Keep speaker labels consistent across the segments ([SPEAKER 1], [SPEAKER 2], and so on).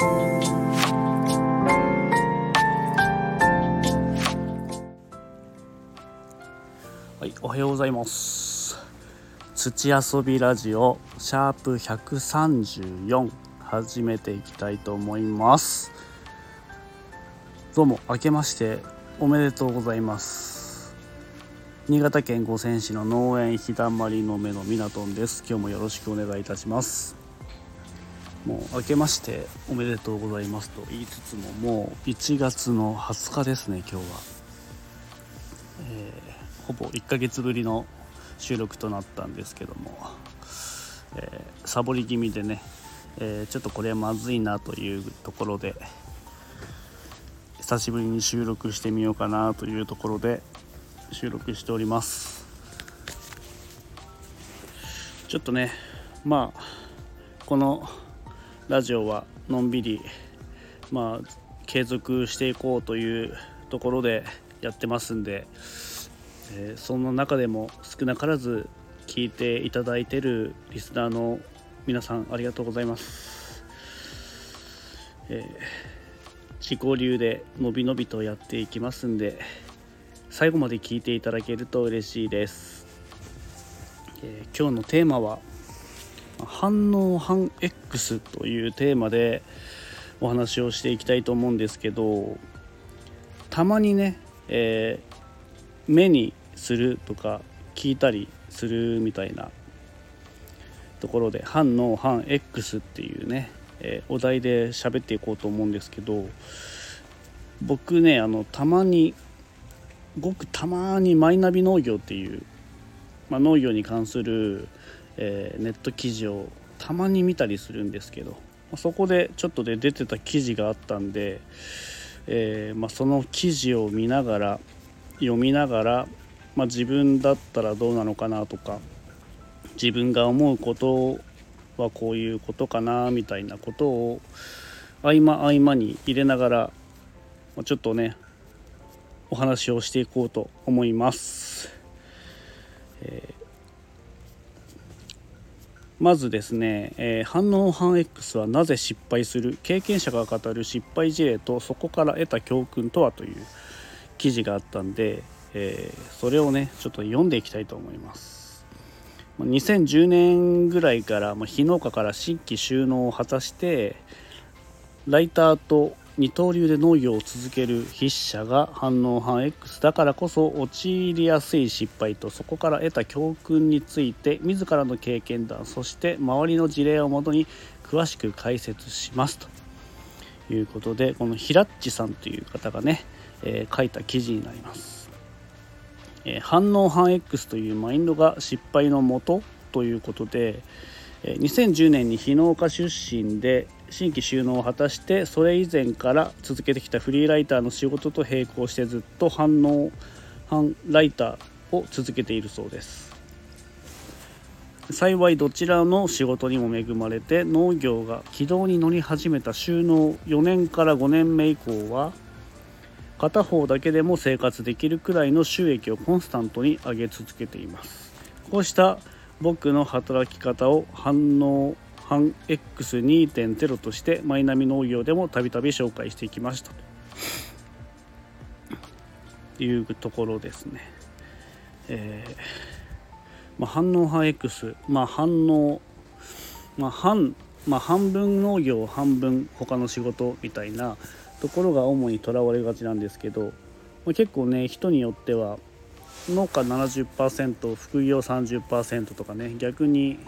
[SPEAKER 1] はいおはようございます。土遊びラジオシャープ134始めていきたいと思います。どうも明けましておめでとうございます。新潟県五泉市の農園日だまりの目のみなとんです。今日もよろしくお願いいたします。もう明けましておめでとうございますと言いつつももう1月の20日ですね今日は、えー、ほぼ1ヶ月ぶりの収録となったんですけども、えー、サボり気味でね、えー、ちょっとこれはまずいなというところで久しぶりに収録してみようかなというところで収録しております。ちょっとねまあこのラジオはのんびりまあ継続していこうというところでやってますんで、えー、その中でも少なからず聞いていただいてるリスナーの皆さんありがとうございます。えー自己流でのびのびとやっていきますんで最後まで聞いていただけると嬉しいです、えー、今日のテーマは反応反 X というテーマでお話をしていきたいと思うんですけどたまにね、えー、目にするとか聞いたりするみたいなところで反応反 X っていうねえー、お題で喋っていこうと思うんですけど僕ねあのたまにごくたまにマイナビ農業っていう、まあ、農業に関する、えー、ネット記事をたまに見たりするんですけどそこでちょっとで出てた記事があったんで、えー、まあ、その記事を見ながら読みながら、まあ、自分だったらどうなのかなとか自分が思うことはこういうことかなみたいなことを合間合間に入れながらちょっとねお話をしていこうと思います。えー、まずですね、えー、反応反 X はなぜ失敗する？経験者が語る失敗事例とそこから得た教訓とはという記事があったんで、えー、それをねちょっと読んでいきたいと思います。2010年ぐらいから、まあ、非農家から新規収納を果たしてライターと二刀流で農業を続ける筆者が反応反 X だからこそ陥りやすい失敗とそこから得た教訓について自らの経験談そして周りの事例をもとに詳しく解説しますということでこのひらっちさんという方がね、えー、書いた記事になります。え反応反 X というマインドが失敗のもとということで2010年に非農家出身で新規収納を果たしてそれ以前から続けてきたフリーライターの仕事と並行してずっと反応反ライターを続けているそうです。幸いどちらの仕事にも恵まれて農業が軌道に乗り始めた収納4年から5年目以降は片方だけでも生活できるくらいの収益をコンスタントに上げ続けています。こうした僕の働き方を反応反 X2.0 としてマイナビ農業でもたびたび紹介していきました。というところですね、えーまあ、反応反 X まあ反応まあ半まあ半分農業半分他の仕事みたいなところが主にとらわれがちなんですけど、まあ、結構ね人によっては農家70%副業30%とかね逆に、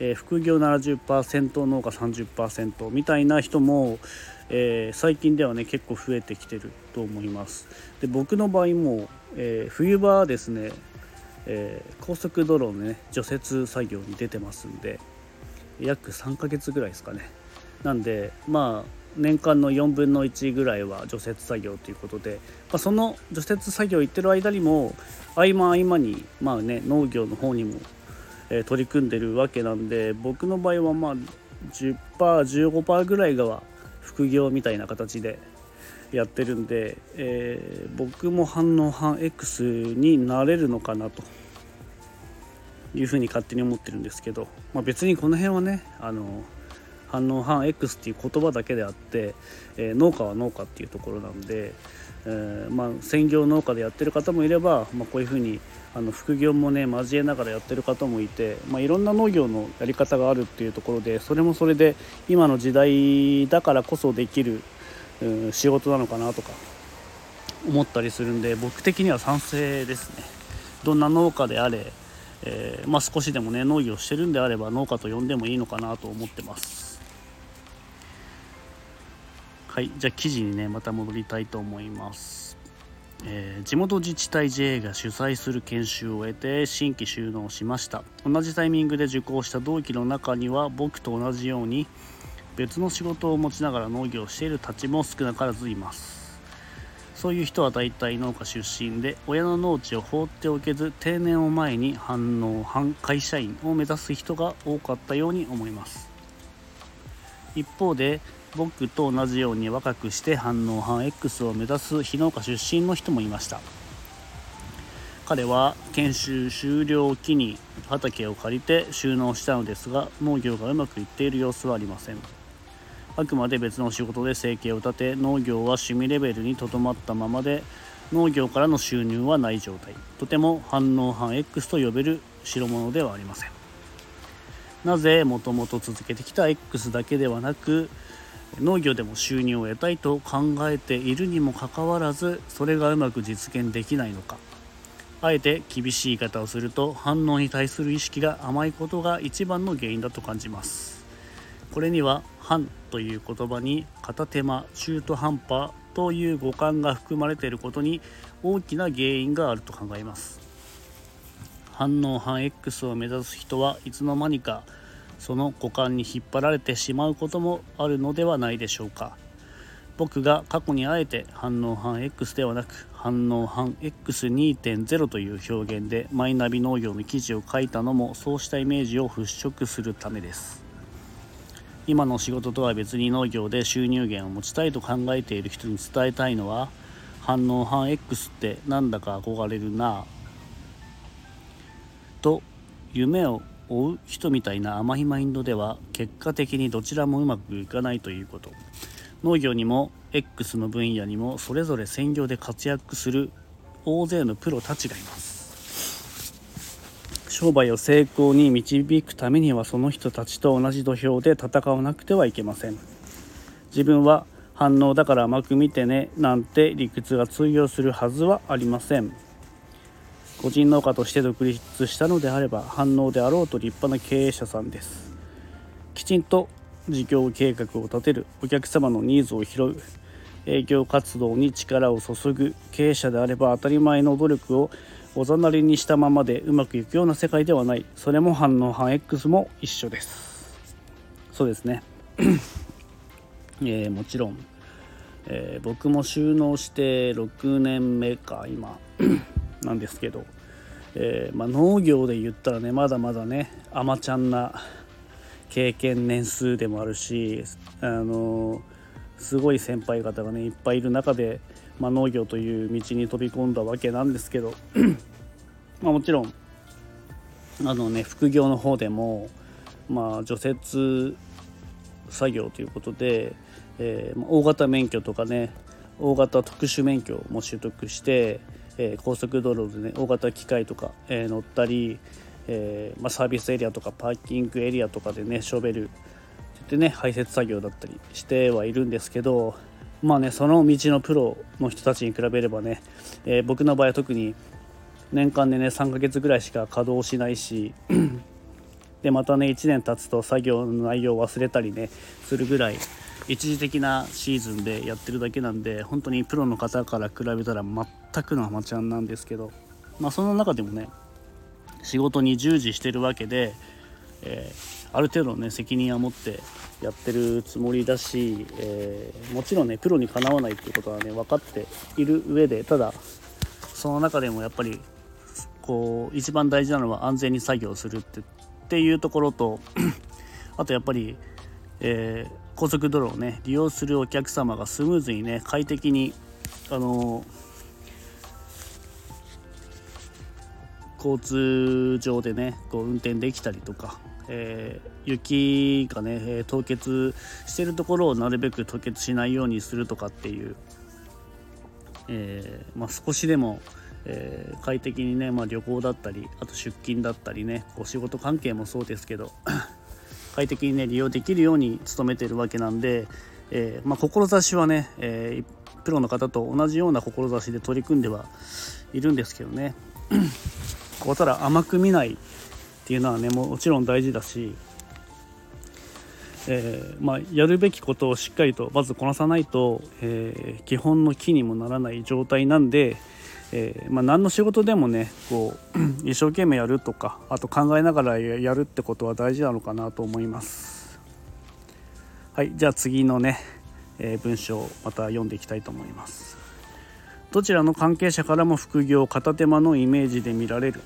[SPEAKER 1] えー、副業70%農家30%みたいな人も、えー、最近ではね結構増えてきてると思います。で僕の場合も、えー、冬場ですね、え高速道路のね除雪作業に出てますんで約3ヶ月ぐらいですかね。なんでまあ年間の4分の1ぐらいは除雪作業ということで、まあ、その除雪作業行ってる間にも合間合間に、まあね、農業の方にも、え、取り組んでるわけなんで僕の場合はまあ 10%15% ぐらいが副業みたいな形でやってるんで、えー、僕も反応反 X になれるのかなと。いうふうに勝手に思ってるんですけど、まあ、別にこの辺はねあの反応反 X っていう言葉だけであって、えー、農家は農家っていうところなんで、えー、まあ、専業農家でやってる方もいれば、まあ、こういうふうにあの副業もね交えながらやってる方もいて、まあ、いろんな農業のやり方があるっていうところでそれもそれで今の時代だからこそできる、うん、仕事なのかなとか思ったりするんで僕的には賛成ですね。どんな農家であれえー、まあ、少しでもね農業してるんであれば農家と呼んでもいいのかなと思ってますはいじゃあ記事にねまた戻りたいと思います。えー、地元自治体 JA が主催する研修を終えて新規収納しました。同じタイミングで受講した同期の中には僕と同じように別の仕事を持ちながら農業をしているたちも少なからずいます。そういう人は大体農家出身で親の農地を放っておけず定年を前に反応反会社員を目指す人が多かったように思います。一方で僕と同じように若くして反応反 X を目指す非農家出身の人もいました。彼は研修終了を機に畑を借りて収納したのですが農業がうまくいっている様子はありません。あくまで別の仕事で生計を立て農業は趣味レベルにとどまったままで農業からの収入はない状態。とても反応反 X と呼べる代物ではありません。なぜもともと続けてきた X だけではなく農業でも収入を得たいと考えているにもかかわらずそれがうまく実現できないのか。あえて厳しい言い方をすると反応に対する意識が甘いことが一番の原因だと感じます。これには反という言葉に片手間中途半端という語感が含まれていることに大きな原因があると考えます。反応反 X を目指す人はいつの間にかその股間に引っ張られてしまうこともあるのではないでしょうか。僕が過去にあえて反応反 X ではなく反応反 X2.0 という表現でマイナビ農業の記事を書いたのもそうしたイメージを払拭するためです。今の仕事とは別に農業で収入源を持ちたいと考えている人に伝えたいのは反応反 X ってなんだか憧れるなぁ。と夢を追う人みたいな甘いマインドでは結果的にどちらもうまくいかないということ。農業にも X の分野にもそれぞれ専業で活躍する大勢のプロたちがいます。商売を成功に導くためにはその人たちと同じ土俵で戦わなくてはいけません。自分は反応だから甘く見てねなんて理屈が通用するはずはありません。個人農家として独立したのであれば反応であろうと立派な経営者さんです。きちんと事業計画を立てるお客様のニーズを拾う営業活動に力を注ぐ経営者であれば当たり前の努力をおざなりにしたままでうまくいくような世界ではない。それも反応反 X も一緒です。そうですね。えー、もちろん、えー、僕も収納して6年目か今。なんですけど、えー、まあ、農業で言ったらねまだまだね甘ちゃんな経験年数でもあるしあのすごい先輩方がねいっぱいいる中で、まあ、農業という道に飛び込んだわけなんですけど まあ、もちろんあのね副業の方でも、まあ、除雪作業ということで、えー、大型免許とかね大型特殊免許も取得して、えー、高速道路でね大型機械とか、えー、乗ったり、えまあ、サービスエリアとかパーキングエリアとかでねショベルでね排雪作業だったりしてはいるんですけどまあねその道のプロの人たちに比べればね、え僕の場合は特に年間でね3ヶ月ぐらいしか稼働しないし でまたね1年経つと作業の内容を忘れたりねするぐらい一時的なシーズンでやってるだけなんで本当にプロの方から比べたら全くのアマチュアなんですけどまあその中でもね仕事に従事してるわけで、えー、ある程度ね責任は持ってやってるつもりだし、えー、もちろんねプロにかなわないっていうことはね分かっている上でただその中でもやっぱりこう一番大事なのは安全に作業するってっていうところと あとやっぱり、えー、高速道路をね利用するお客様がスムーズにね快適にあの交通上でねこう運転できたりとか、えー、雪がね凍結してるところをなるべく凍結しないようにするとかっていう、えー、まあ、少しでも、えー、快適にね、まあ、旅行だったりあと出勤だったりねこう仕事関係もそうですけど快適にね利用できるように努めてるわけなんで、えまあ、志はね、えプロの方と同じような志で取り組んではいるんですけどね。こうただ甘く見ないっていうのはねもちろん大事だし、えー、まあ、やるべきことをしっかりとまずこなさないと、え、基本の木にもならない状態なんで、えー、まあ、何の仕事でもねこう 一生懸命やるとかあと考えながらやるってことは大事なのかなと思います。はいじゃあ次のね、え文章また読んでいきたいと思います。どちらの関係者からも副業片手間のイメージで見られる？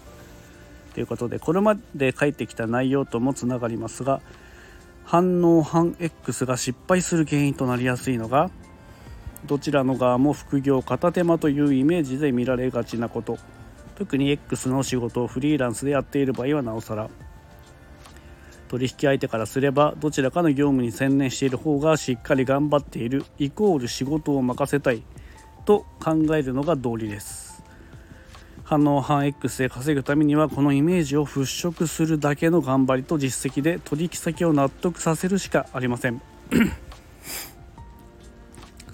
[SPEAKER 1] ということでこれまで書いてきた内容ともつながりますが反応反 X が失敗する原因となりやすいのがどちらの側も副業片手間というイメージで見られがちなこと。特に X の仕事をフリーランスでやっている場合はなおさら。取引相手からすればどちらかの業務に専念している方がしっかり頑張っているイコール仕事を任せたいと考えるのが道理です。反応反 X で稼ぐためにはこのイメージを払拭するだけの頑張りと実績で取引先を納得させるしかありません。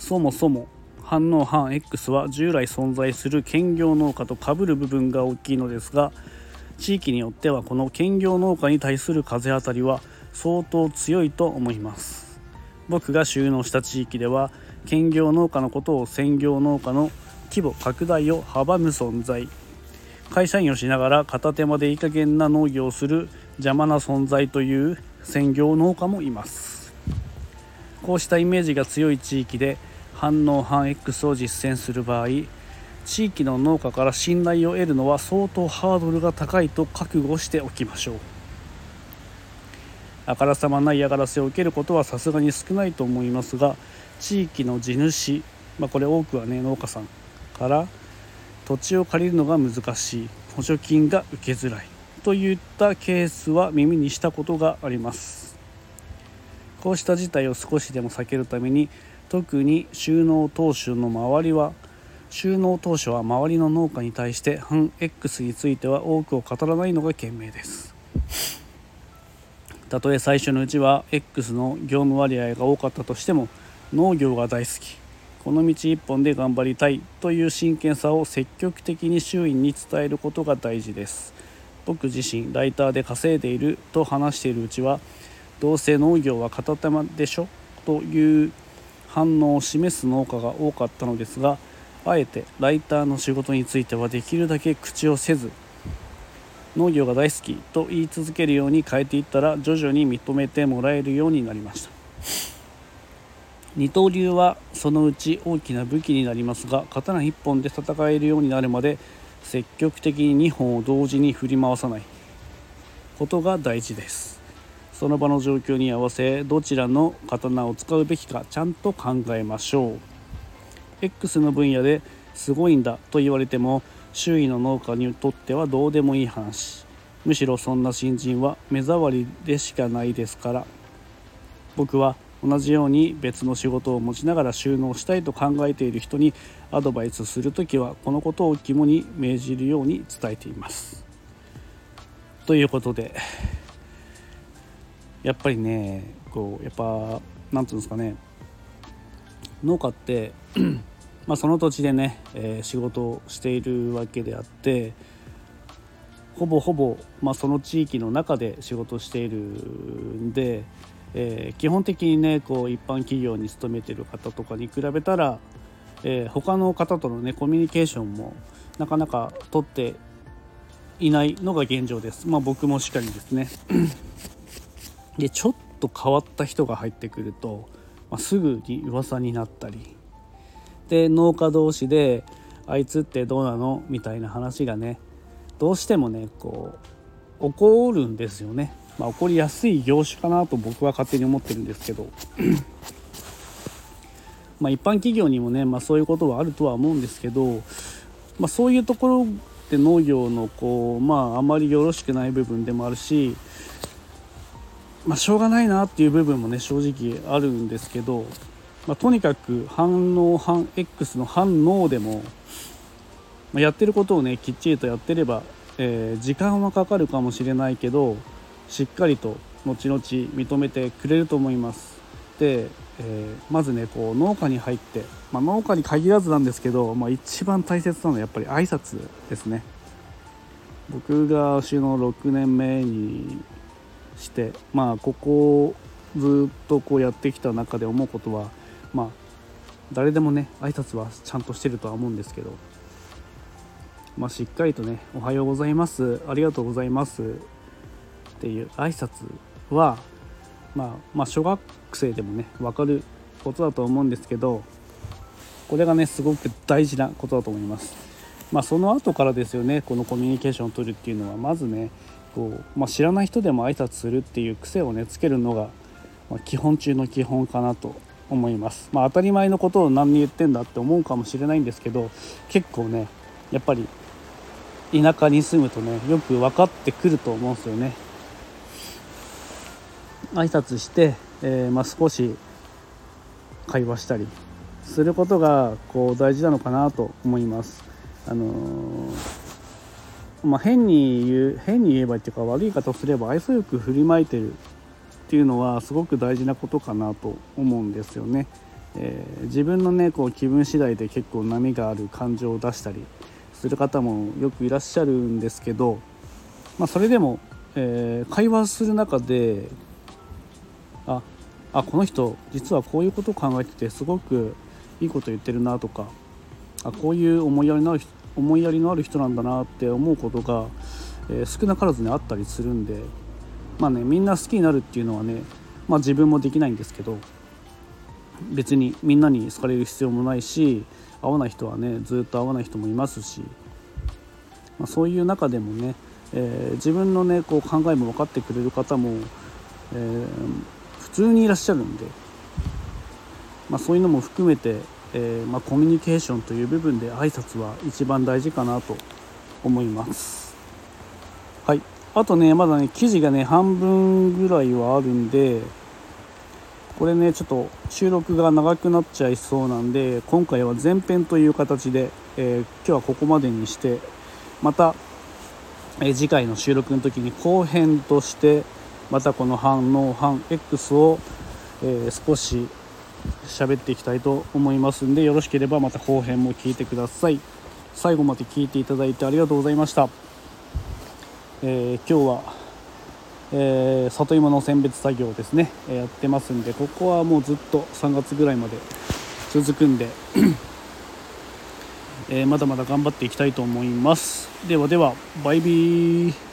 [SPEAKER 1] そもそも反応反 X は従来存在する兼業農家と被る部分が大きいのですが地域によってはこの兼業農家に対する風当たりは相当強いと思います。僕が収納した地域では兼業農家のことを専業農家の規模拡大を阻む存在。会社員をしながら片手間でいい加減な農業をする邪魔な存在という専業農家もいます。こうしたイメージが強い地域で反応反 X を実践する場合地域の農家から信頼を得るのは相当ハードルが高いと覚悟しておきましょう。あからさまな嫌がらせを受けることはさすがに少ないと思いますが地域の地主、まあ、これ多くはね農家さんから土地を借りるのが難しい補助金が受けづらいといったケースは耳にしたことがあります。こうした事態を少しでも避けるために特に収納当初の周りは収納当初は周りの農家に対して反 X については多くを語らないのが賢明です。たとえ最初のうちは X の業務割合が多かったとしても農業が大好き。この道一本で頑張りたいという真剣さを積極的に周囲に伝えることが大事です。僕自身ライターで稼いでいると話しているうちはどうせ農業は片手間でしょ？という反応を示す農家が多かったのですがあえてライターの仕事についてはできるだけ口をせず農業が大好きと言い続けるように変えていったら徐々に認めてもらえるようになりました。二刀流はそのうち大きな武器になりますが刀1本で戦えるようになるまで積極的に2本を同時に振り回さないことが大事です。その場の状況に合わせどちらの刀を使うべきかちゃんと考えましょう。X の分野ですごいんだと言われても周囲の農家にとってはどうでもいい話。むしろそんな新人は目障りでしかないですから。僕は同じように別の仕事を持ちながら収納したいと考えている人にアドバイスする時はこのことを肝に銘じるように伝えています。ということでやっぱりねこうやっぱ何て言うんですかね農家って まあその土地でね、えー、仕事をしているわけであってほぼほぼ、まあ、その地域の中で仕事しているんでえー、基本的にねこう一般企業に勤めてる方とかに比べたら、えー、他の方とのねコミュニケーションもなかなか取っていないのが現状です。まあ僕もしっかりですね。でちょっと変わった人が入ってくると、まあ、すぐに噂になったり。で農家同士であいつってどうなの？みたいな話がねどうしてもねこう起こるんですよね。まあ、起こりやすい業種かなと僕は勝手に思ってるんですけど。まあ一般企業にもね、まあ、そういうことはあるとは思うんですけど、まあ、そういうところで農業のこう、まあ、あまりよろしくない部分でもあるしまあ、しょうがないなっていう部分もね正直あるんですけど、まあ、とにかく反応反 X の反応でも、まあ、やってることをねきっちりとやってれば、えー、時間はかかるかもしれないけどしっかりと後々認めてくれると思います。で、えー、まずねこう農家に入って、まあ、農家に限らずなんですけど、まあ、一番大切なのはやっぱり挨拶ですね。僕が牛の6年目にしてまあここずっとこうやってきた中で思うことはまあ誰でもね挨拶はちゃんとしてるとは思うんですけど、まあ、しっかりとね「おはようございます」「ありがとうございます」っていう挨拶は、まあ、まあ小学生でもね分かることだと思うんですけどこれがねすごく大事なことだと思います。まあ、その後からですよねこのコミュニケーションを取るっていうのはまずねこう、まあ、知らない人でも挨拶するっていう癖をねつけるのが、ま、基本中の基本かなと思います、まあ、当たり前のことを何に言ってんだって思うかもしれないんですけど結構ねやっぱり田舎に住むとねよく分かってくると思うんですよね。挨拶して、えー、まあ、少し会話したりすることがこう大事なのかなと思います。あのーまあ、変に言う変に言えばっていうか悪い方をすれば愛想よく振りまいてるっていうのはすごく大事なことかなと思うんですよね。えー、自分のねこう気分次第で結構波がある感情を出したりする方もよくいらっしゃるんですけど、まあ、それでも、えー、会話する中でああこの人実はこういうことを考えててすごくいいこと言ってるなとかあこういう思いやりのある人思いやりのある人なんだなって思うことが、えー、少なからずねあったりするんでまあねみんな好きになるっていうのはねまあ自分もできないんですけど別にみんなに好かれる必要もないし合わない人はねずっと合わない人もいますし、まあ、そういう中でもね、えー、自分のねこう考えも分かってくれる方も、えー、普通にいらっしゃるんで、まあ、そういうのも含めてえー、まあ、コミュニケーションという部分で挨拶は一番大事かなと思います。はい。あとねまだね記事がね半分ぐらいはあるんでこれねちょっと収録が長くなっちゃいそうなんで今回は前編という形で、えー、今日はここまでにしてまた、えー、次回の収録の時に後編としてまたこの反応反 X を、え少し喋っていきたいと思いますんでよろしければまた後編も聞いてください。最後まで聞いていただいてありがとうございました、えー、今日は、えー、里芋の選別作業ですね、えやってますんでここはもうずっと3月ぐらいまで続くんでえー、まだまだ頑張っていきたいと思います。ではではバイビー。